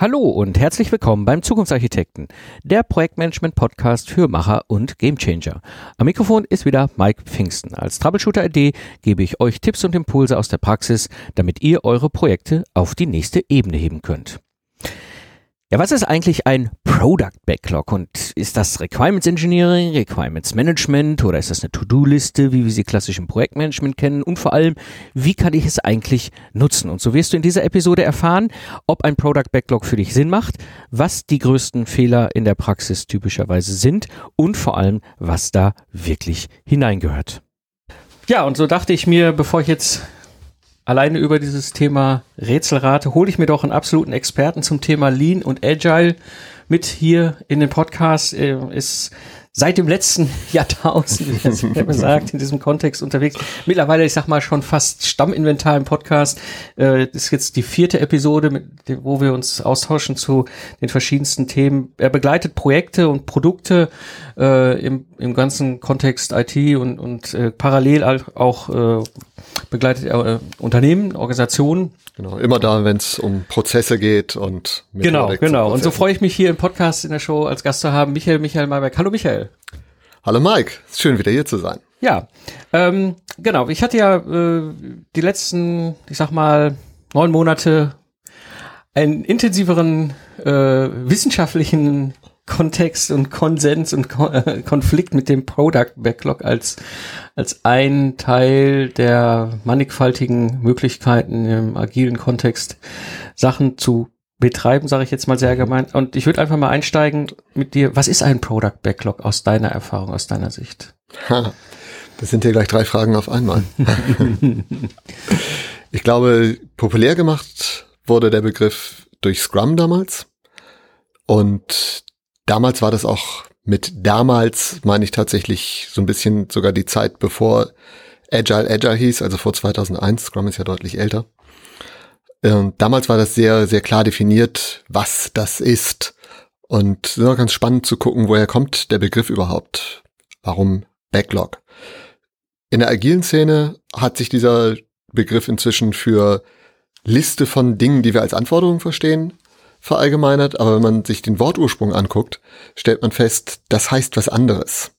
Hallo und herzlich willkommen beim Zukunftsarchitekten, der Projektmanagement-Podcast für Macher und Gamechanger. Am Mikrofon ist wieder Mike Pfingsten. Als Troubleshooter-ID gebe ich euch Tipps und Impulse aus der Praxis, damit ihr eure Projekte auf die nächste Ebene heben könnt. Ja, was ist eigentlich ein Product Backlog und ist das Requirements Engineering, Requirements Management oder ist das eine To-Do-Liste, wie wir sie klassisch im Projektmanagement kennen und vor allem, wie kann ich es eigentlich nutzen? Und so wirst du in dieser Episode erfahren, ob ein Product Backlog für dich Sinn macht, was die größten Fehler in der Praxis typischerweise sind und vor allem, was da wirklich hineingehört. Ja, und so dachte ich mir, bevor ich jetzt alleine über dieses Thema Rätselrate hole ich mir doch einen absoluten Experten zum Thema Lean und Agile mit hier in den Podcast. Er ist seit dem letzten Jahrtausend, wie immer sagt, in diesem Kontext unterwegs. Mittlerweile, ich sag mal, schon fast Stamminventar im Podcast. Äh, ist jetzt die vierte Episode, wo wir uns austauschen zu den verschiedensten Themen. Er begleitet Projekte und Produkte äh, im, im ganzen Kontext IT und, und äh, parallel auch äh, begleitet äh, Unternehmen, Organisationen. Genau, immer da, wenn es um Prozesse geht und Genau, genau. Und so freue ich mich hier im Podcast in der Show als Gast zu haben, Michael Michael Malberg. Hallo Michael. Hallo Mike, schön wieder hier zu sein. Ja, ähm, genau. Ich hatte ja äh, die letzten, ich sag mal, neun Monate einen intensiveren äh, wissenschaftlichen Kontext und Konsens und Ko äh, Konflikt mit dem Product Backlog als, als ein Teil der mannigfaltigen Möglichkeiten im agilen Kontext Sachen zu betreiben, sage ich jetzt mal sehr allgemein. Und ich würde einfach mal einsteigen mit dir. Was ist ein Product Backlog aus deiner Erfahrung, aus deiner Sicht? das sind hier gleich drei Fragen auf einmal. ich glaube, populär gemacht wurde der Begriff durch Scrum damals. Und damals war das auch mit damals, meine ich tatsächlich so ein bisschen sogar die Zeit, bevor Agile Agile hieß, also vor 2001. Scrum ist ja deutlich älter. Und damals war das sehr, sehr klar definiert, was das ist. Und es ist auch ganz spannend zu gucken, woher kommt der Begriff überhaupt? Warum Backlog? In der agilen Szene hat sich dieser Begriff inzwischen für Liste von Dingen, die wir als Anforderungen verstehen, verallgemeinert, aber wenn man sich den Wortursprung anguckt, stellt man fest, das heißt was anderes.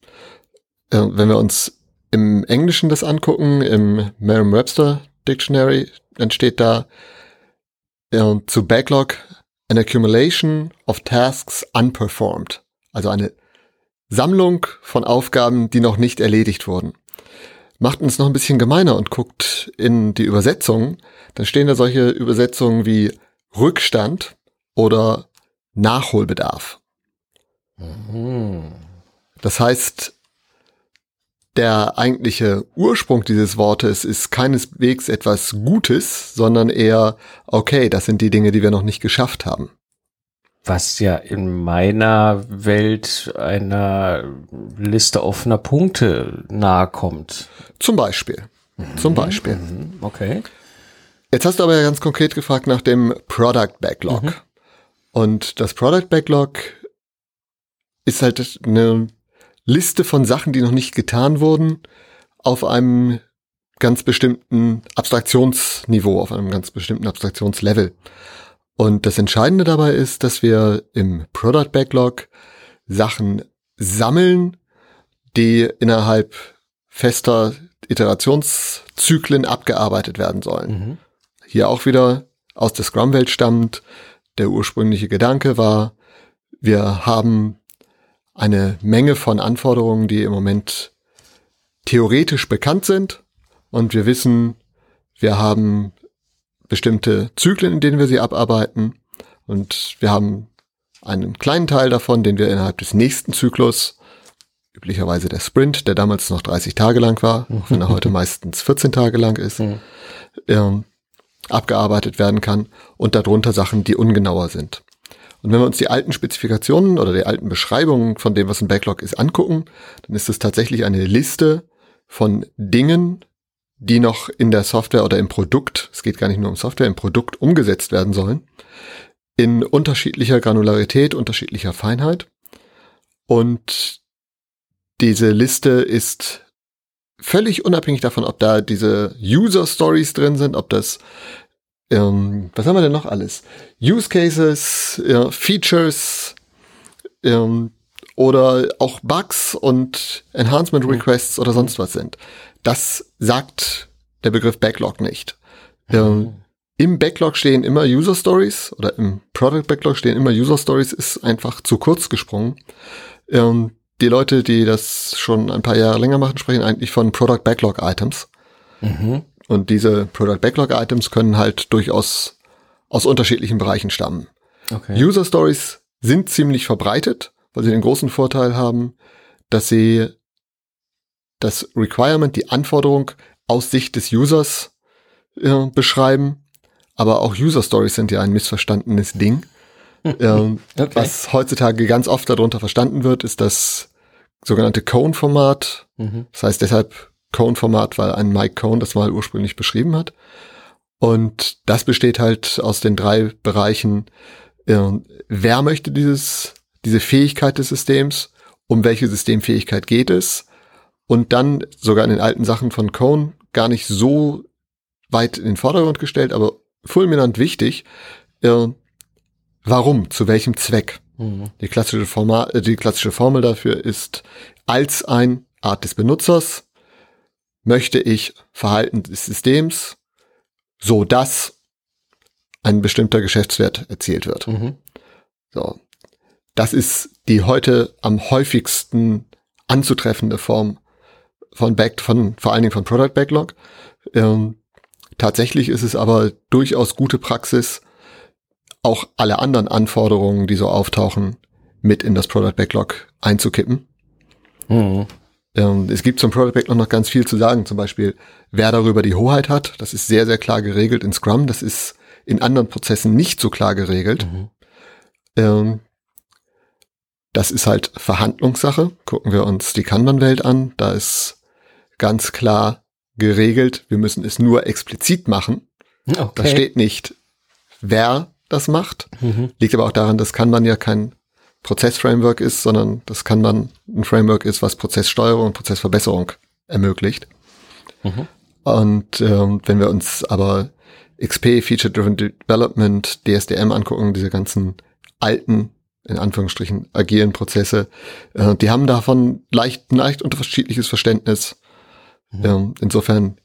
Äh, wenn wir uns im Englischen das angucken, im Merriam-Webster Dictionary entsteht da äh, zu Backlog an accumulation of tasks unperformed. Also eine Sammlung von Aufgaben, die noch nicht erledigt wurden. Macht uns noch ein bisschen gemeiner und guckt in die Übersetzungen, dann stehen da solche Übersetzungen wie Rückstand oder Nachholbedarf. Mhm. Das heißt, der eigentliche Ursprung dieses Wortes ist keineswegs etwas Gutes, sondern eher, okay, das sind die Dinge, die wir noch nicht geschafft haben. Was ja in meiner Welt einer Liste offener Punkte nahe kommt. Zum Beispiel. Mhm. Zum Beispiel. Mhm. Okay. Jetzt hast du aber ja ganz konkret gefragt nach dem Product Backlog. Und das Product Backlog ist halt eine Liste von Sachen, die noch nicht getan wurden, auf einem ganz bestimmten Abstraktionsniveau, auf einem ganz bestimmten Abstraktionslevel. Und das Entscheidende dabei ist, dass wir im Product Backlog Sachen sammeln, die innerhalb fester Iterationszyklen abgearbeitet werden sollen. Mhm. Hier auch wieder aus der Scrum-Welt stammt, der ursprüngliche Gedanke war, wir haben eine Menge von Anforderungen, die im Moment theoretisch bekannt sind. Und wir wissen, wir haben bestimmte Zyklen, in denen wir sie abarbeiten. Und wir haben einen kleinen Teil davon, den wir innerhalb des nächsten Zyklus, üblicherweise der Sprint, der damals noch 30 Tage lang war, auch wenn er heute meistens 14 Tage lang ist, ähm, abgearbeitet werden kann und darunter Sachen, die ungenauer sind. Und wenn wir uns die alten Spezifikationen oder die alten Beschreibungen von dem, was ein Backlog ist, angucken, dann ist es tatsächlich eine Liste von Dingen, die noch in der Software oder im Produkt, es geht gar nicht nur um Software, im Produkt umgesetzt werden sollen, in unterschiedlicher Granularität, unterschiedlicher Feinheit. Und diese Liste ist völlig unabhängig davon, ob da diese User Stories drin sind, ob das ähm, was haben wir denn noch alles? Use Cases, ja, Features ähm, oder auch Bugs und Enhancement Requests oder sonst was sind. Das sagt der Begriff Backlog nicht. Ähm, Im Backlog stehen immer User Stories oder im Product Backlog stehen immer User Stories, ist einfach zu kurz gesprungen. Ähm, die Leute, die das schon ein paar Jahre länger machen, sprechen eigentlich von Product Backlog Items. Mhm. Und diese Product Backlog Items können halt durchaus aus unterschiedlichen Bereichen stammen. Okay. User Stories sind ziemlich verbreitet, weil sie den großen Vorteil haben, dass sie das Requirement, die Anforderung aus Sicht des Users äh, beschreiben. Aber auch User Stories sind ja ein missverstandenes Ding. ähm, okay. Was heutzutage ganz oft darunter verstanden wird, ist das sogenannte Cone-Format. Mhm. Das heißt deshalb Cone-Format, weil ein Mike Cone das mal ursprünglich beschrieben hat. Und das besteht halt aus den drei Bereichen. Äh, wer möchte dieses, diese Fähigkeit des Systems? Um welche Systemfähigkeit geht es? Und dann sogar in den alten Sachen von Cone gar nicht so weit in den Vordergrund gestellt, aber fulminant wichtig. Äh, warum? Zu welchem Zweck? Mhm. Die klassische Format, äh, die klassische Formel dafür ist als ein Art des Benutzers möchte ich Verhalten des Systems, so dass ein bestimmter Geschäftswert erzielt wird. Mhm. So. Das ist die heute am häufigsten anzutreffende Form von Back, von, vor allen Dingen von Product Backlog. Ähm, tatsächlich ist es aber durchaus gute Praxis, auch alle anderen Anforderungen, die so auftauchen, mit in das Product Backlog einzukippen. Mhm. Ähm, es gibt zum Product Backlog noch ganz viel zu sagen, zum Beispiel, wer darüber die Hoheit hat. Das ist sehr, sehr klar geregelt in Scrum. Das ist in anderen Prozessen nicht so klar geregelt. Mhm. Ähm, das ist halt Verhandlungssache. Gucken wir uns die Kanban-Welt an. Da ist ganz klar geregelt, wir müssen es nur explizit machen. Okay. Da steht nicht, wer das macht. Mhm. Liegt aber auch daran, dass Kanban ja kein Prozessframework ist, sondern das kann man ein Framework ist, was Prozesssteuerung und Prozessverbesserung ermöglicht. Mhm. Und ähm, wenn wir uns aber XP, Feature Driven Development, DSDM angucken, diese ganzen alten, in Anführungsstrichen, agilen Prozesse, äh, die haben davon leicht, leicht unterschiedliches Verständnis. Mhm. Ähm, insofern,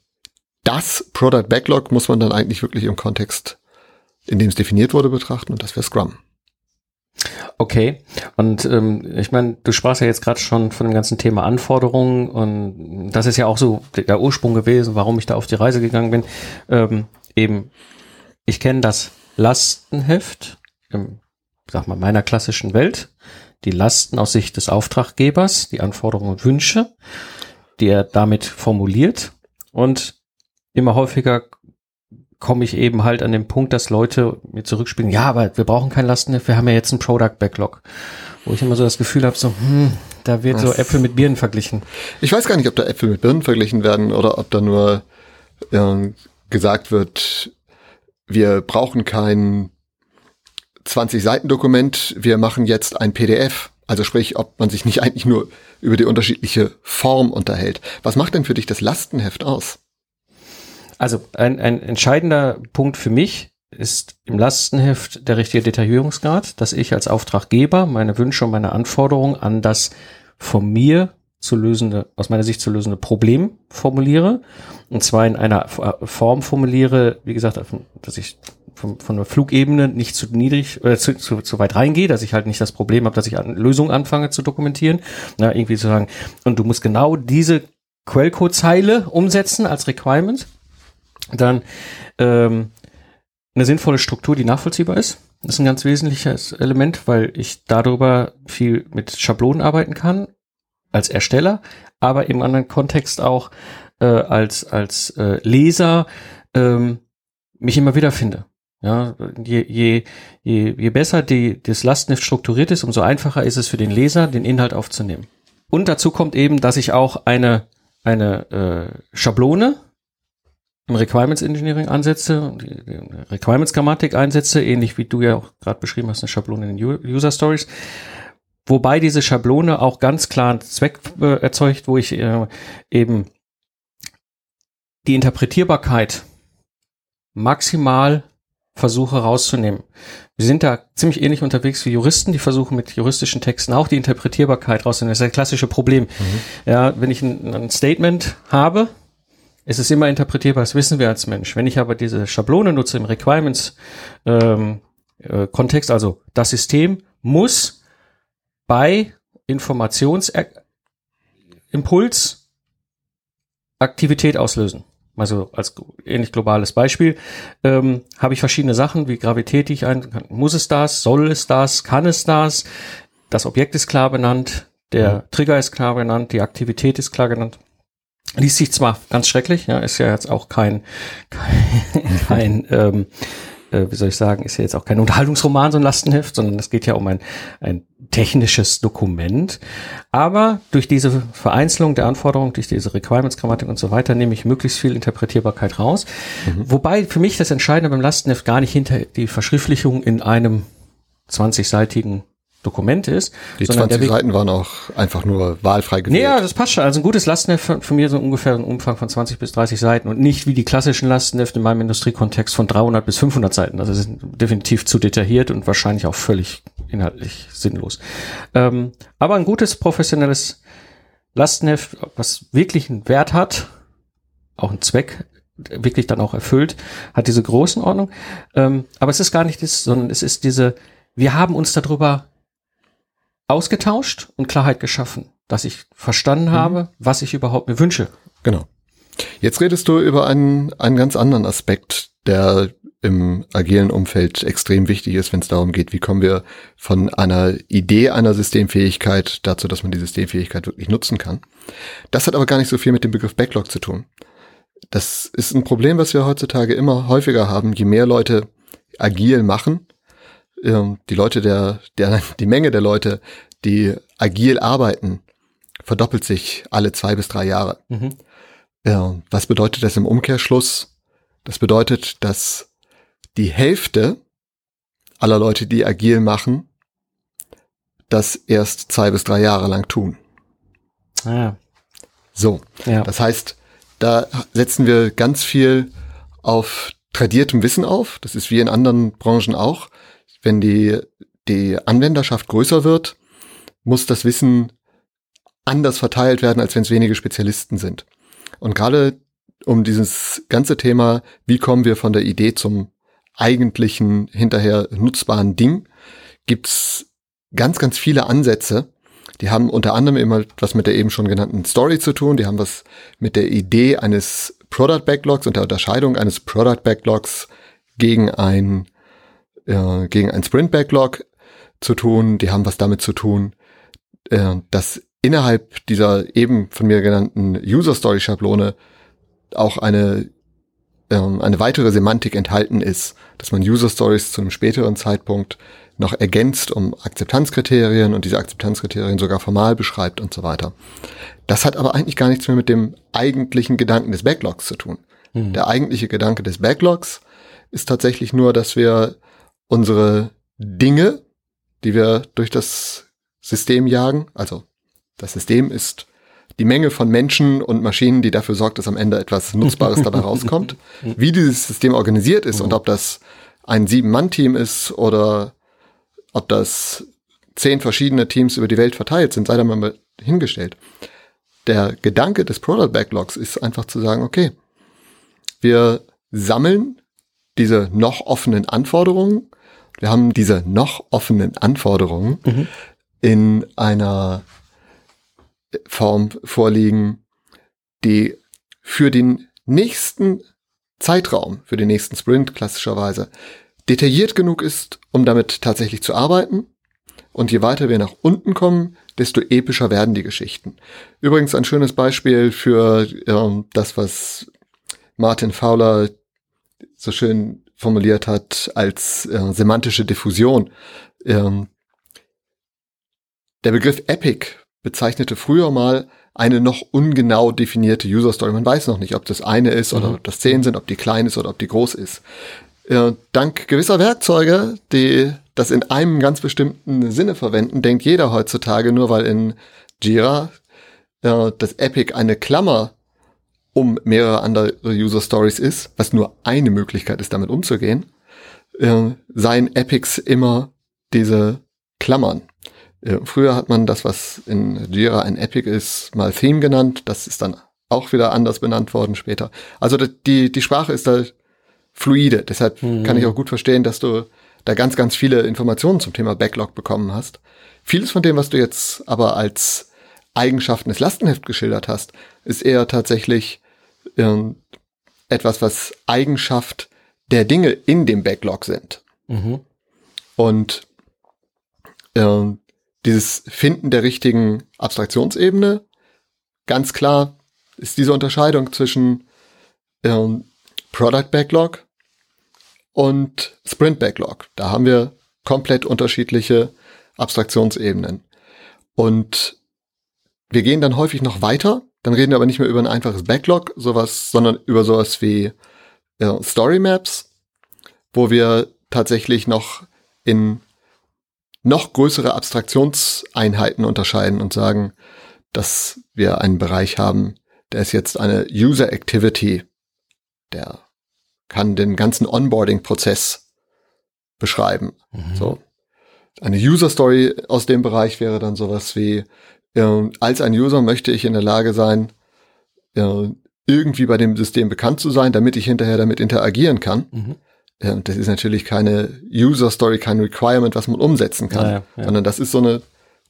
das Product Backlog muss man dann eigentlich wirklich im Kontext, in dem es definiert wurde, betrachten und das wäre Scrum. Okay, und ähm, ich meine, du sprachst ja jetzt gerade schon von dem ganzen Thema Anforderungen und das ist ja auch so der Ursprung gewesen, warum ich da auf die Reise gegangen bin. Ähm, eben, ich kenne das Lastenheft, im, sag mal, meiner klassischen Welt, die Lasten aus Sicht des Auftraggebers, die Anforderungen und Wünsche, die er damit formuliert. Und immer häufiger komme ich eben halt an den Punkt, dass Leute mir zurückspielen, ja, aber wir brauchen kein Lastenheft, wir haben ja jetzt einen Product Backlog. Wo ich immer so das Gefühl habe, so, hm, da wird Was? so Äpfel mit Birnen verglichen. Ich weiß gar nicht, ob da Äpfel mit Birnen verglichen werden oder ob da nur äh, gesagt wird, wir brauchen kein 20 Seiten Dokument, wir machen jetzt ein PDF. Also sprich, ob man sich nicht eigentlich nur über die unterschiedliche Form unterhält. Was macht denn für dich das Lastenheft aus? Also ein, ein entscheidender Punkt für mich ist im Lastenheft der richtige Detaillierungsgrad, dass ich als Auftraggeber meine Wünsche und meine Anforderungen an das von mir zu lösende, aus meiner Sicht zu lösende Problem formuliere. Und zwar in einer Form formuliere, wie gesagt, dass ich von, von der Flugebene nicht zu niedrig, äh, zu, zu, zu weit reingehe, dass ich halt nicht das Problem habe, dass ich an Lösungen anfange zu dokumentieren. Na, irgendwie zu sagen, und du musst genau diese Quellcode-Zeile umsetzen als Requirement dann ähm, eine sinnvolle Struktur, die nachvollziehbar ist. Das ist ein ganz wesentliches Element, weil ich darüber viel mit Schablonen arbeiten kann als Ersteller, aber im anderen Kontext auch äh, als als äh, Leser ähm, mich immer wieder finde. Ja, je, je, je, je besser die, das Lastenheft strukturiert ist, umso einfacher ist es für den Leser, den Inhalt aufzunehmen. Und dazu kommt eben, dass ich auch eine, eine äh, Schablone Requirements Engineering Ansätze, Requirements Grammatik Einsätze, ähnlich wie du ja auch gerade beschrieben hast, eine Schablone in User Stories. Wobei diese Schablone auch ganz klar einen Zweck äh, erzeugt, wo ich äh, eben die Interpretierbarkeit maximal versuche rauszunehmen. Wir sind da ziemlich ähnlich unterwegs wie Juristen, die versuchen mit juristischen Texten auch die Interpretierbarkeit rauszunehmen. Das ist ein klassische Problem. Mhm. Ja, wenn ich ein, ein Statement habe, ist es immer interpretierbar, das wissen wir als Mensch. Wenn ich aber diese Schablone nutze im Requirements ähm, äh, also das System muss bei Informationsimpuls Aktivität auslösen also als ähnlich globales Beispiel, ähm, habe ich verschiedene Sachen wie Gravität, die ich ein, muss es das, soll es das, kann es das, das Objekt ist klar benannt, der. Trigger ist klar benannt, die Aktivität ist klar genannt. Liest sich zwar ganz schrecklich, ja, ist ja jetzt auch kein, kein, kein ähm, äh, wie soll ich sagen, ist ja jetzt auch kein Unterhaltungsroman, so ein Lastenheft, sondern es geht ja um ein, ein technisches Dokument. Aber durch diese Vereinzelung der Anforderungen, durch diese Requirements-Grammatik und so weiter, nehme ich möglichst viel Interpretierbarkeit raus. Mhm. Wobei für mich das Entscheidende beim Lastenheft gar nicht hinter die Verschriftlichung in einem 20-seitigen Dokument ist. Die 20 Seiten waren auch einfach nur wahlfrei gewählt. Ja, das passt schon. Also ein gutes Lastenheft von, von mir so ungefähr ein Umfang von 20 bis 30 Seiten und nicht wie die klassischen Lastenhefte in meinem Industriekontext von 300 bis 500 Seiten. Also sind definitiv zu detailliert und wahrscheinlich auch völlig inhaltlich sinnlos. Ähm, aber ein gutes professionelles Lastenheft, was wirklich einen Wert hat, auch einen Zweck wirklich dann auch erfüllt, hat diese Größenordnung. Ähm, aber es ist gar nicht das, sondern es ist diese, wir haben uns darüber ausgetauscht und Klarheit geschaffen, dass ich verstanden mhm. habe, was ich überhaupt mir wünsche. Genau. Jetzt redest du über einen, einen ganz anderen Aspekt, der im agilen Umfeld extrem wichtig ist, wenn es darum geht, wie kommen wir von einer Idee einer Systemfähigkeit dazu, dass man die Systemfähigkeit wirklich nutzen kann. Das hat aber gar nicht so viel mit dem Begriff Backlog zu tun. Das ist ein Problem, was wir heutzutage immer häufiger haben. Je mehr Leute agil machen, ähm, die Leute der, der, die Menge der Leute, die agil arbeiten, verdoppelt sich alle zwei bis drei Jahre. Mhm. Ja, was bedeutet das im Umkehrschluss? Das bedeutet, dass die Hälfte aller Leute, die agil machen, das erst zwei bis drei Jahre lang tun. Ah. So, ja. das heißt, da setzen wir ganz viel auf tradiertem Wissen auf. Das ist wie in anderen Branchen auch wenn die, die Anwenderschaft größer wird, muss das Wissen anders verteilt werden, als wenn es wenige Spezialisten sind. Und gerade um dieses ganze Thema, wie kommen wir von der Idee zum eigentlichen, hinterher nutzbaren Ding, gibt's ganz, ganz viele Ansätze. Die haben unter anderem immer was mit der eben schon genannten Story zu tun. Die haben was mit der Idee eines Product Backlogs und der Unterscheidung eines Product Backlogs gegen ein äh, gegen ein Sprint-Backlog zu tun. Die haben was damit zu tun, äh, dass innerhalb dieser eben von mir genannten User-Story-Schablone auch eine ähm, eine weitere Semantik enthalten ist, dass man User Stories zu einem späteren Zeitpunkt noch ergänzt um Akzeptanzkriterien und diese Akzeptanzkriterien sogar formal beschreibt und so weiter. Das hat aber eigentlich gar nichts mehr mit dem eigentlichen Gedanken des Backlogs zu tun. Mhm. Der eigentliche Gedanke des Backlogs ist tatsächlich nur, dass wir unsere Dinge, die wir durch das System jagen, also das System ist die Menge von Menschen und Maschinen, die dafür sorgt, dass am Ende etwas Nutzbares dabei rauskommt. Wie dieses System organisiert ist und ob das ein Sieben-Mann-Team ist oder ob das zehn verschiedene Teams über die Welt verteilt sind, sei da mal hingestellt. Der Gedanke des Product Backlogs ist einfach zu sagen, okay, wir sammeln diese noch offenen Anforderungen wir haben diese noch offenen Anforderungen mhm. in einer Form vorliegen, die für den nächsten Zeitraum, für den nächsten Sprint klassischerweise, detailliert genug ist, um damit tatsächlich zu arbeiten. Und je weiter wir nach unten kommen, desto epischer werden die Geschichten. Übrigens ein schönes Beispiel für ähm, das, was Martin Fowler so schön formuliert hat als äh, semantische Diffusion. Ähm, der Begriff Epic bezeichnete früher mal eine noch ungenau definierte User Story. Man weiß noch nicht, ob das eine ist oder mhm. ob das zehn sind, ob die klein ist oder ob die groß ist. Äh, dank gewisser Werkzeuge, die das in einem ganz bestimmten Sinne verwenden, denkt jeder heutzutage, nur weil in Jira äh, das Epic eine Klammer um mehrere andere User Stories ist, was nur eine Möglichkeit ist, damit umzugehen, äh, seien Epics immer diese Klammern. Äh, früher hat man das, was in Jira ein Epic ist, mal Theme genannt. Das ist dann auch wieder anders benannt worden später. Also die, die Sprache ist da fluide. Deshalb mhm. kann ich auch gut verstehen, dass du da ganz, ganz viele Informationen zum Thema Backlog bekommen hast. Vieles von dem, was du jetzt aber als Eigenschaften des Lastenheft geschildert hast, ist eher tatsächlich etwas, was Eigenschaft der Dinge in dem Backlog sind. Mhm. Und ähm, dieses Finden der richtigen Abstraktionsebene, ganz klar ist diese Unterscheidung zwischen ähm, Product Backlog und Sprint Backlog. Da haben wir komplett unterschiedliche Abstraktionsebenen. Und wir gehen dann häufig noch weiter, dann reden wir aber nicht mehr über ein einfaches Backlog, sowas, sondern über sowas wie äh, Story Maps, wo wir tatsächlich noch in noch größere Abstraktionseinheiten unterscheiden und sagen, dass wir einen Bereich haben, der ist jetzt eine User Activity, der kann den ganzen Onboarding-Prozess beschreiben. Mhm. So. Eine User Story aus dem Bereich wäre dann sowas wie, äh, als ein User möchte ich in der Lage sein, äh, irgendwie bei dem System bekannt zu sein, damit ich hinterher damit interagieren kann. Mhm. Das ist natürlich keine User Story, kein Requirement, was man umsetzen kann, ja, ja. sondern das ist so eine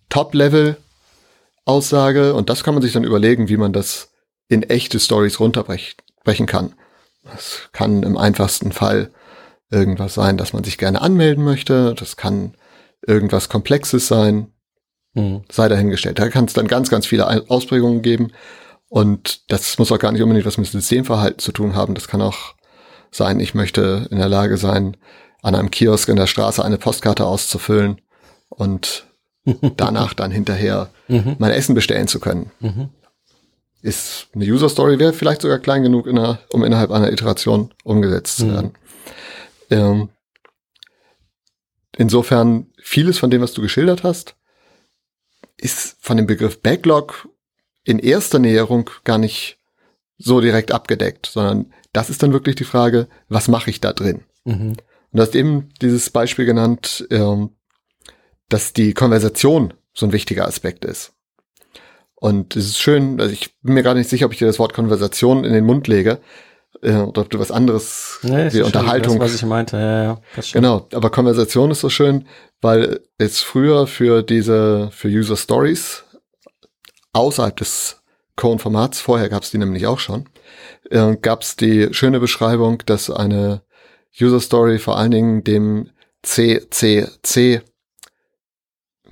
Top-Level-Aussage und das kann man sich dann überlegen, wie man das in echte Stories runterbrechen kann. Das kann im einfachsten Fall irgendwas sein, dass man sich gerne anmelden möchte. Das kann irgendwas Komplexes sein. Mhm. Sei dahingestellt. Da kann es dann ganz, ganz viele Ausprägungen geben. Und das muss auch gar nicht unbedingt was mit Systemverhalten zu tun haben. Das kann auch sein, ich möchte in der Lage sein, an einem Kiosk in der Straße eine Postkarte auszufüllen und danach dann hinterher mhm. mein Essen bestellen zu können. Mhm. Ist eine User Story wäre vielleicht sogar klein genug, in einer, um innerhalb einer Iteration umgesetzt zu mhm. werden. Ähm, insofern vieles von dem, was du geschildert hast, ist von dem Begriff Backlog in erster Näherung gar nicht so direkt abgedeckt, sondern das ist dann wirklich die Frage, was mache ich da drin? Mhm. Und du hast eben dieses Beispiel genannt, ähm, dass die Konversation so ein wichtiger Aspekt ist. Und es ist schön, also ich bin mir gar nicht sicher, ob ich dir das Wort Konversation in den Mund lege, äh, oder ob du was anderes nee, wie Unterhaltung. Das, was ich meinte, ja, ja. Genau, aber Konversation ist so schön, weil es früher für diese, für User Stories außerhalb des Cone-Formats, vorher gab es die nämlich auch schon, äh, gab es die schöne Beschreibung, dass eine User Story vor allen Dingen dem CCC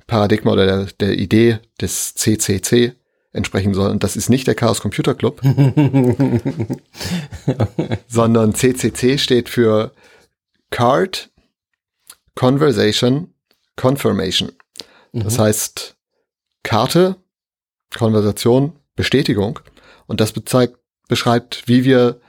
Paradigma oder der, der Idee des CCC entsprechen soll. Und das ist nicht der Chaos Computer Club, sondern CCC steht für Card Conversation Confirmation. Das mhm. heißt Karte, Konversation, Bestätigung. Und das bezeigt, beschreibt, wie wir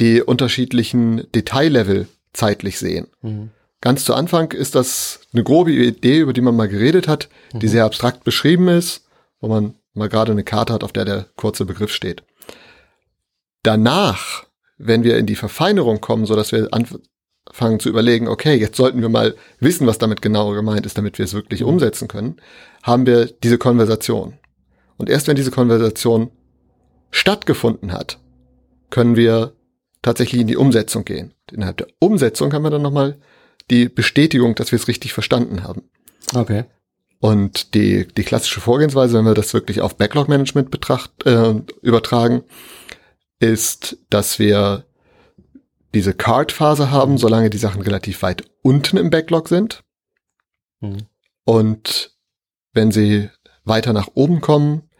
die unterschiedlichen Detaillevel zeitlich sehen. Mhm. Ganz zu Anfang ist das eine grobe Idee, über die man mal geredet hat, die mhm. sehr abstrakt beschrieben ist, wo man mal gerade eine Karte hat, auf der der kurze Begriff steht. Danach, wenn wir in die Verfeinerung kommen, so dass wir anfangen zu überlegen, okay, jetzt sollten wir mal wissen, was damit genau gemeint ist, damit wir es wirklich mhm. umsetzen können, haben wir diese Konversation. Und erst wenn diese Konversation stattgefunden hat, können wir tatsächlich in die Umsetzung gehen. Innerhalb der Umsetzung haben wir dann nochmal die Bestätigung, dass wir es richtig verstanden haben. Okay. Und die, die klassische Vorgehensweise, wenn wir das wirklich auf Backlog-Management betracht, äh, übertragen, ist, dass wir diese Card-Phase haben, solange die Sachen relativ weit unten im Backlog sind. Mhm. Und wenn sie weiter nach oben kommen,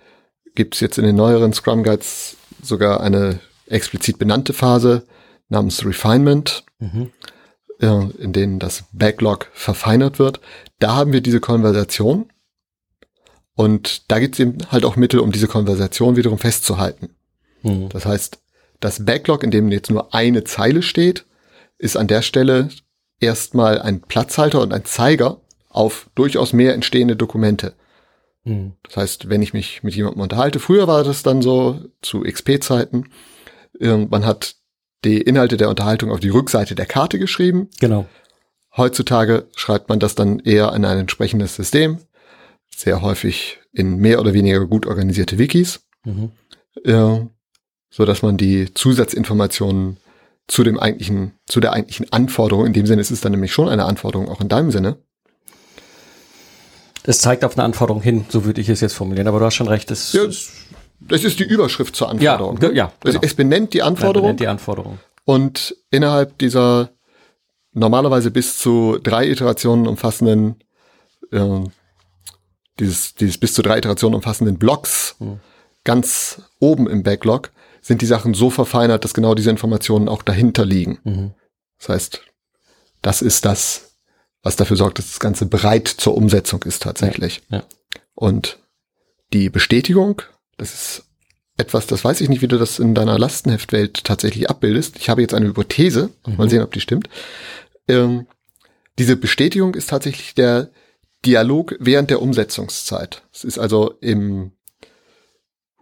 gibt es jetzt in den neueren Scrum Guides sogar eine explizit benannte Phase namens Refinement. Mhm in denen das Backlog verfeinert wird, da haben wir diese Konversation und da gibt es eben halt auch Mittel, um diese Konversation wiederum festzuhalten. Mhm. Das heißt, das Backlog, in dem jetzt nur eine Zeile steht, ist an der Stelle erstmal ein Platzhalter und ein Zeiger auf durchaus mehr entstehende Dokumente. Mhm. Das heißt, wenn ich mich mit jemandem unterhalte, früher war das dann so zu XP-Zeiten, man hat die Inhalte der Unterhaltung auf die Rückseite der Karte geschrieben. Genau. Heutzutage schreibt man das dann eher in ein entsprechendes System, sehr häufig in mehr oder weniger gut organisierte Wikis, mhm. äh, so dass man die Zusatzinformationen zu dem eigentlichen, zu der eigentlichen Anforderung, in dem Sinne ist es dann nämlich schon eine Anforderung, auch in deinem Sinne. Es zeigt auf eine Anforderung hin, so würde ich es jetzt formulieren, aber du hast schon recht. Es ja, das ist die Überschrift zur Anforderung. Ja, ne? ja genau. Es benennt die Anforderung. benennt die Anforderung. Und innerhalb dieser normalerweise bis zu drei Iterationen umfassenden, äh, dieses, dieses bis zu drei Iterationen umfassenden Blocks hm. ganz oben im Backlog sind die Sachen so verfeinert, dass genau diese Informationen auch dahinter liegen. Mhm. Das heißt, das ist das, was dafür sorgt, dass das Ganze bereit zur Umsetzung ist tatsächlich. Ja, ja. Und die Bestätigung, das ist etwas, das weiß ich nicht, wie du das in deiner Lastenheftwelt tatsächlich abbildest. Ich habe jetzt eine Hypothese, mhm. mal sehen, ob die stimmt. Ähm, diese Bestätigung ist tatsächlich der Dialog während der Umsetzungszeit. Es ist also im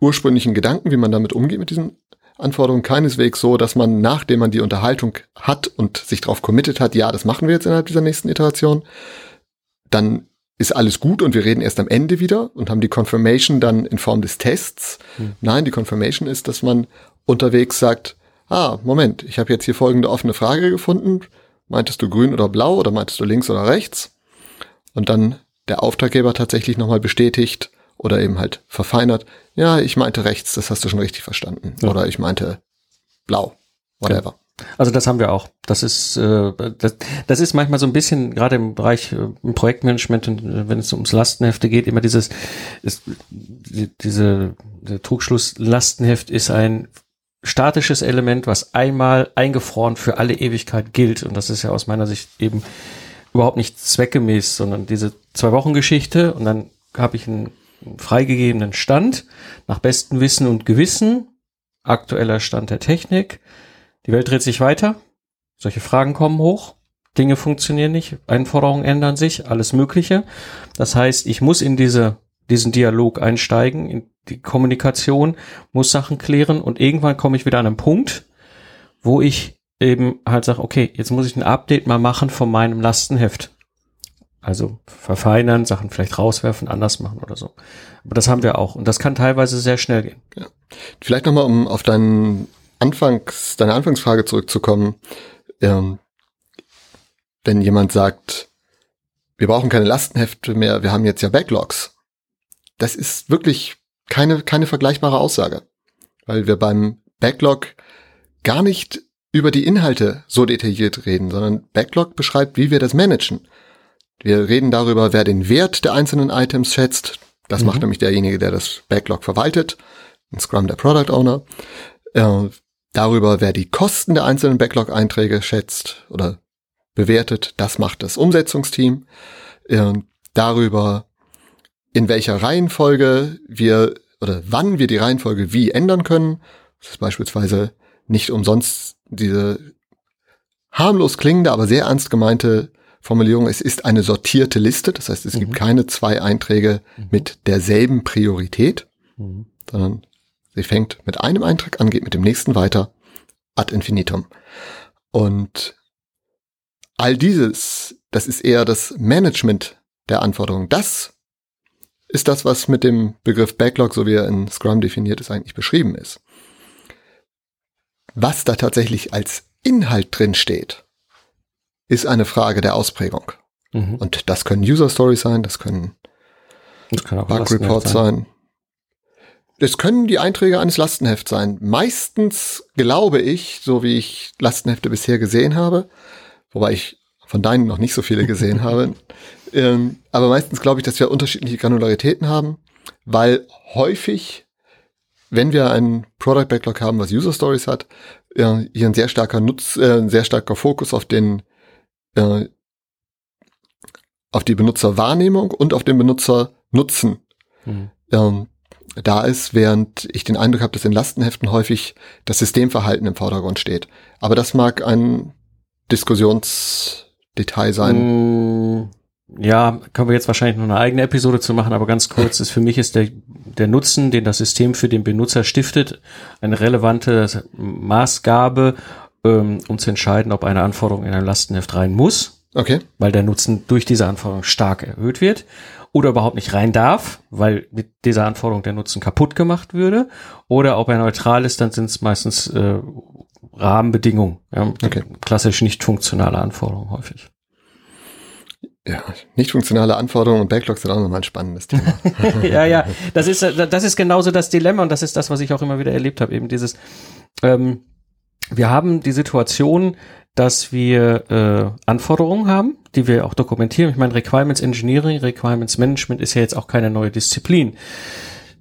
ursprünglichen Gedanken, wie man damit umgeht mit diesen Anforderungen, keineswegs so, dass man, nachdem man die Unterhaltung hat und sich darauf committed hat, ja, das machen wir jetzt innerhalb dieser nächsten Iteration, dann ist alles gut und wir reden erst am Ende wieder und haben die Confirmation dann in Form des Tests. Hm. Nein, die Confirmation ist, dass man unterwegs sagt, ah, Moment, ich habe jetzt hier folgende offene Frage gefunden. Meintest du grün oder blau oder meintest du links oder rechts? Und dann der Auftraggeber tatsächlich nochmal bestätigt oder eben halt verfeinert. Ja, ich meinte rechts, das hast du schon richtig verstanden. Ja. Oder ich meinte blau, whatever. Also das haben wir auch. Das ist äh, das, das ist manchmal so ein bisschen gerade im Bereich äh, im Projektmanagement und äh, wenn es ums Lastenhefte geht immer dieses ist, die, diese der Trugschluss Lastenheft ist ein statisches Element, was einmal eingefroren für alle Ewigkeit gilt. Und das ist ja aus meiner Sicht eben überhaupt nicht zweckgemäß, sondern diese zwei Wochen Geschichte und dann habe ich einen freigegebenen Stand nach bestem Wissen und Gewissen, aktueller Stand der Technik die Welt dreht sich weiter, solche Fragen kommen hoch, Dinge funktionieren nicht, Einforderungen ändern sich, alles Mögliche. Das heißt, ich muss in diese, diesen Dialog einsteigen, in die Kommunikation, muss Sachen klären und irgendwann komme ich wieder an einen Punkt, wo ich eben halt sage, okay, jetzt muss ich ein Update mal machen von meinem Lastenheft. Also verfeinern, Sachen vielleicht rauswerfen, anders machen oder so. Aber das haben wir auch. Und das kann teilweise sehr schnell gehen. Ja. Vielleicht nochmal, um auf deinen Anfangs, deine Anfangsfrage zurückzukommen, ähm, wenn jemand sagt, wir brauchen keine Lastenhefte mehr, wir haben jetzt ja Backlogs. Das ist wirklich keine, keine vergleichbare Aussage, weil wir beim Backlog gar nicht über die Inhalte so detailliert reden, sondern Backlog beschreibt, wie wir das managen. Wir reden darüber, wer den Wert der einzelnen Items schätzt. Das mhm. macht nämlich derjenige, der das Backlog verwaltet. In Scrum der Product Owner. Äh, Darüber, wer die Kosten der einzelnen Backlog-Einträge schätzt oder bewertet, das macht das Umsetzungsteam. Ähm, darüber, in welcher Reihenfolge wir oder wann wir die Reihenfolge wie ändern können. Das ist beispielsweise nicht umsonst diese harmlos klingende, aber sehr ernst gemeinte Formulierung. Es ist eine sortierte Liste. Das heißt, es mhm. gibt keine zwei Einträge mhm. mit derselben Priorität, mhm. sondern Sie fängt mit einem Eintrag an, geht mit dem nächsten weiter, ad infinitum. Und all dieses, das ist eher das Management der Anforderungen. Das ist das, was mit dem Begriff Backlog, so wie er in Scrum definiert ist, eigentlich beschrieben ist. Was da tatsächlich als Inhalt drin steht, ist eine Frage der Ausprägung. Mhm. Und das können User Stories sein, das können das Bug Reports sein. sein. Es können die Einträge eines Lastenhefts sein. Meistens glaube ich, so wie ich Lastenhefte bisher gesehen habe, wobei ich von deinen noch nicht so viele gesehen habe, ähm, aber meistens glaube ich, dass wir unterschiedliche Granularitäten haben, weil häufig, wenn wir einen Product Backlog haben, was User Stories hat, äh, hier ein sehr starker Nutz, äh, ein sehr starker Fokus auf den äh, auf die Benutzerwahrnehmung und auf den Benutzernutzen mhm. ähm, da ist, während ich den Eindruck habe, dass in Lastenheften häufig das Systemverhalten im Vordergrund steht. Aber das mag ein Diskussionsdetail sein. Mm, ja, können wir jetzt wahrscheinlich noch eine eigene Episode zu machen, aber ganz kurz ist für mich ist der, der Nutzen, den das System für den Benutzer stiftet, eine relevante Maßgabe, ähm, um zu entscheiden, ob eine Anforderung in ein Lastenheft rein muss. Okay. Weil der Nutzen durch diese Anforderung stark erhöht wird oder überhaupt nicht rein darf, weil mit dieser Anforderung der Nutzen kaputt gemacht würde. Oder ob er neutral ist, dann sind es meistens äh, Rahmenbedingungen. Ja, okay. Klassisch nicht funktionale Anforderungen häufig. Ja, nicht funktionale Anforderungen und Backlogs sind auch nochmal ein spannendes Thema. ja, ja, das ist, das ist genauso das Dilemma und das ist das, was ich auch immer wieder erlebt habe, eben dieses, ähm, wir haben die Situation, dass wir äh, Anforderungen haben, die wir auch dokumentieren. Ich meine, Requirements Engineering, Requirements Management ist ja jetzt auch keine neue Disziplin.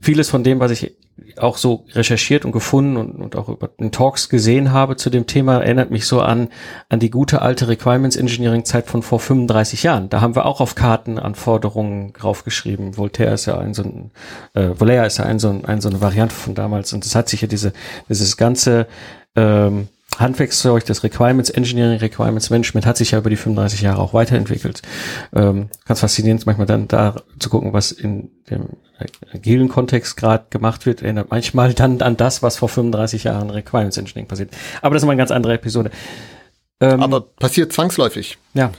Vieles von dem, was ich auch so recherchiert und gefunden und, und auch über den Talks gesehen habe zu dem Thema, erinnert mich so an, an die gute alte Requirements Engineering Zeit von vor 35 Jahren. Da haben wir auch auf Karten Anforderungen draufgeschrieben. Voltaire ist ja ein so ein, äh, Voltaire ist ja ein so, ein, ein so eine Variante von damals und das hat sich ja diese, dieses ganze, ähm, Handwerkszeug, das Requirements Engineering, Requirements Management hat sich ja über die 35 Jahre auch weiterentwickelt. Ähm, ganz faszinierend manchmal dann da zu gucken, was in dem agilen Kontext gerade gemacht wird, erinnert manchmal dann an das, was vor 35 Jahren Requirements Engineering passiert. Aber das ist mal eine ganz andere Episode. Ähm, Aber passiert zwangsläufig. Ja.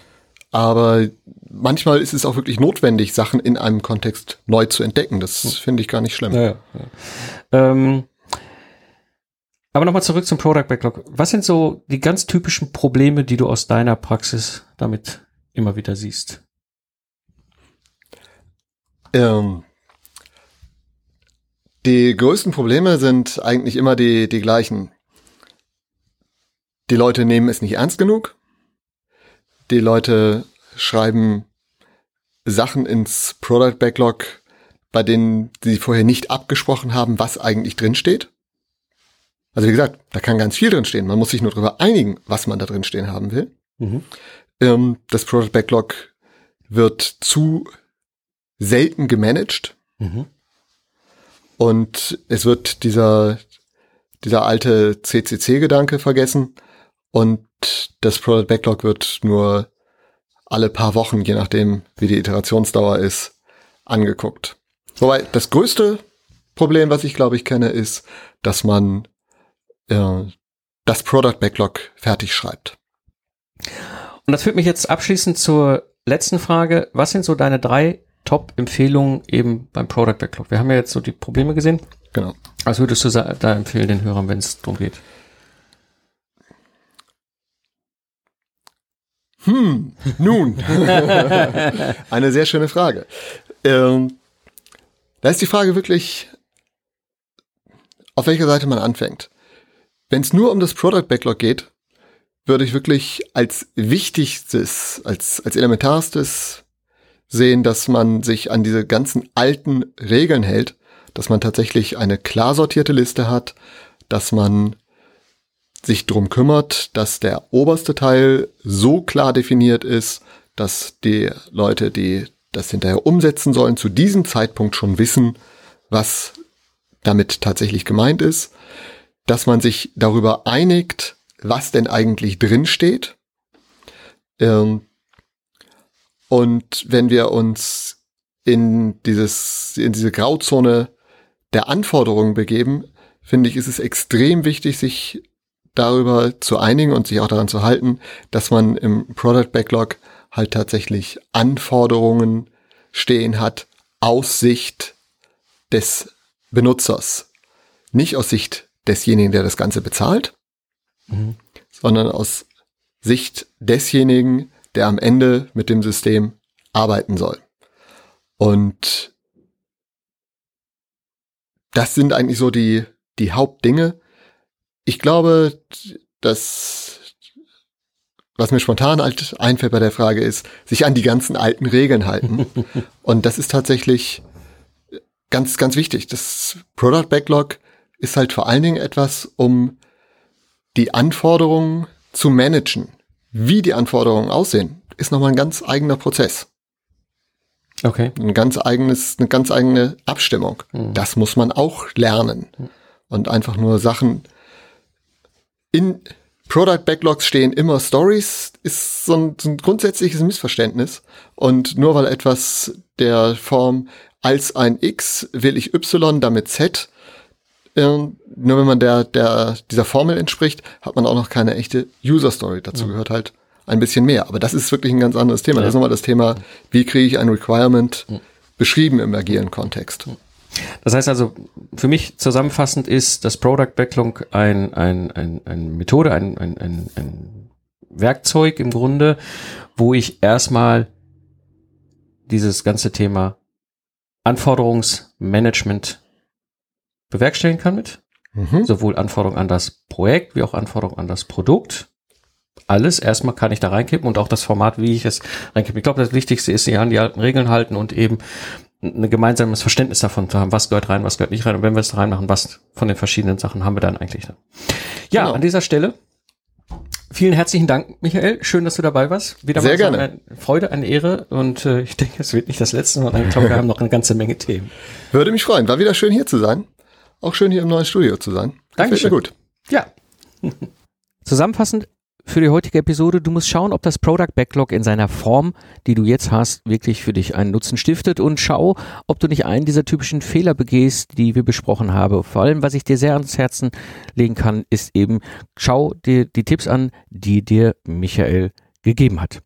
Aber manchmal ist es auch wirklich notwendig, Sachen in einem Kontext neu zu entdecken. Das hm. finde ich gar nicht schlimm. Ja, ja. Ähm, aber nochmal zurück zum Product Backlog. Was sind so die ganz typischen Probleme, die du aus deiner Praxis damit immer wieder siehst? Ähm, die größten Probleme sind eigentlich immer die, die gleichen. Die Leute nehmen es nicht ernst genug. Die Leute schreiben Sachen ins Product Backlog, bei denen sie vorher nicht abgesprochen haben, was eigentlich drinsteht. Also wie gesagt, da kann ganz viel drin stehen. Man muss sich nur darüber einigen, was man da drin stehen haben will. Mhm. Ähm, das Product Backlog wird zu selten gemanagt. Mhm. Und es wird dieser, dieser alte CCC-Gedanke vergessen. Und das Product Backlog wird nur alle paar Wochen, je nachdem, wie die Iterationsdauer ist, angeguckt. Wobei das größte Problem, was ich glaube ich kenne, ist, dass man äh, das Product Backlog fertig schreibt. Und das führt mich jetzt abschließend zur letzten Frage. Was sind so deine drei Top-Empfehlungen eben beim Product Backlog? Wir haben ja jetzt so die Probleme gesehen. Genau. Was würdest du da empfehlen den Hörern, wenn es darum geht? Hm, nun. Eine sehr schöne Frage. Ähm, da ist die Frage wirklich, auf welcher Seite man anfängt. Wenn es nur um das Product Backlog geht, würde ich wirklich als wichtigstes, als, als elementarstes sehen, dass man sich an diese ganzen alten Regeln hält, dass man tatsächlich eine klar sortierte Liste hat, dass man sich drum kümmert, dass der oberste Teil so klar definiert ist, dass die Leute, die das hinterher umsetzen sollen, zu diesem Zeitpunkt schon wissen, was damit tatsächlich gemeint ist, dass man sich darüber einigt, was denn eigentlich drin steht, ähm, und wenn wir uns in dieses, in diese Grauzone der Anforderungen begeben, finde ich, ist es extrem wichtig, sich darüber zu einigen und sich auch daran zu halten, dass man im Product Backlog halt tatsächlich Anforderungen stehen hat aus Sicht des Benutzers. Nicht aus Sicht desjenigen, der das Ganze bezahlt, mhm. sondern aus Sicht desjenigen, der am Ende mit dem System arbeiten soll. Und das sind eigentlich so die, die Hauptdinge. Ich glaube, dass, was mir spontan halt einfällt bei der Frage ist, sich an die ganzen alten Regeln halten. Und das ist tatsächlich ganz, ganz wichtig. Das Product Backlog ist halt vor allen Dingen etwas, um die Anforderungen zu managen wie die Anforderungen aussehen, ist nochmal ein ganz eigener Prozess. Okay. Ein ganz eigenes, eine ganz eigene Abstimmung. Mhm. Das muss man auch lernen. Mhm. Und einfach nur Sachen in Product Backlogs stehen immer Stories, ist so ein, so ein grundsätzliches Missverständnis. Und nur weil etwas der Form als ein X will ich Y damit Z nur wenn man der, der, dieser Formel entspricht, hat man auch noch keine echte User Story. Dazu mhm. gehört halt ein bisschen mehr. Aber das ist wirklich ein ganz anderes Thema. Ja. Das ist nochmal das Thema, wie kriege ich ein Requirement mhm. beschrieben im agilen Kontext. Das heißt also, für mich zusammenfassend ist das Product Backlog ein, ein, ein, eine Methode, ein, ein, ein, ein Werkzeug im Grunde, wo ich erstmal dieses ganze Thema Anforderungsmanagement bewerkstelligen kann mit. Mhm. Sowohl Anforderungen an das Projekt wie auch Anforderungen an das Produkt. Alles erstmal kann ich da reinkippen und auch das Format, wie ich es reinkippe. Ich glaube, das Wichtigste ist, sich an die alten Regeln halten und eben ein gemeinsames Verständnis davon zu haben, was gehört rein, was gehört nicht rein. Und wenn wir es reinmachen, was von den verschiedenen Sachen haben wir dann eigentlich. Ja, genau. an dieser Stelle Vielen herzlichen Dank, Michael. Schön, dass du dabei warst. Wieder Sehr mal gerne. eine Freude, eine Ehre. Und äh, ich denke, es wird nicht das letzte Mal. Ich glaube, wir haben noch eine ganze Menge Themen. Würde mich freuen. War wieder schön hier zu sein. Auch schön hier im neuen Studio zu sein. Dankeschön. Gut. Ja. Zusammenfassend für die heutige Episode. Du musst schauen, ob das Product Backlog in seiner Form, die du jetzt hast, wirklich für dich einen Nutzen stiftet und schau, ob du nicht einen dieser typischen Fehler begehst, die wir besprochen haben. Vor allem, was ich dir sehr ans Herzen legen kann, ist eben, schau dir die Tipps an, die dir Michael gegeben hat.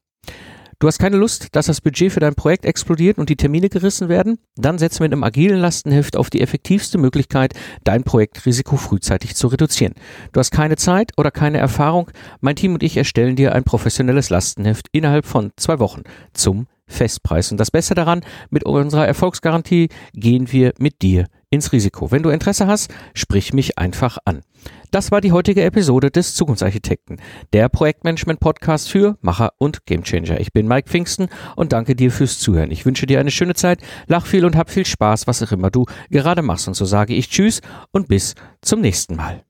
Du hast keine Lust, dass das Budget für dein Projekt explodiert und die Termine gerissen werden? Dann wir mit einem agilen Lastenheft auf die effektivste Möglichkeit, dein Projektrisiko frühzeitig zu reduzieren. Du hast keine Zeit oder keine Erfahrung? Mein Team und ich erstellen dir ein professionelles Lastenheft innerhalb von zwei Wochen zum Festpreis. Und das Beste daran, mit unserer Erfolgsgarantie gehen wir mit dir ins Risiko. Wenn du Interesse hast, sprich mich einfach an. Das war die heutige Episode des Zukunftsarchitekten, der Projektmanagement-Podcast für Macher und Gamechanger. Ich bin Mike Pfingsten und danke dir fürs Zuhören. Ich wünsche dir eine schöne Zeit, lach viel und hab viel Spaß, was auch immer du gerade machst. Und so sage ich Tschüss und bis zum nächsten Mal.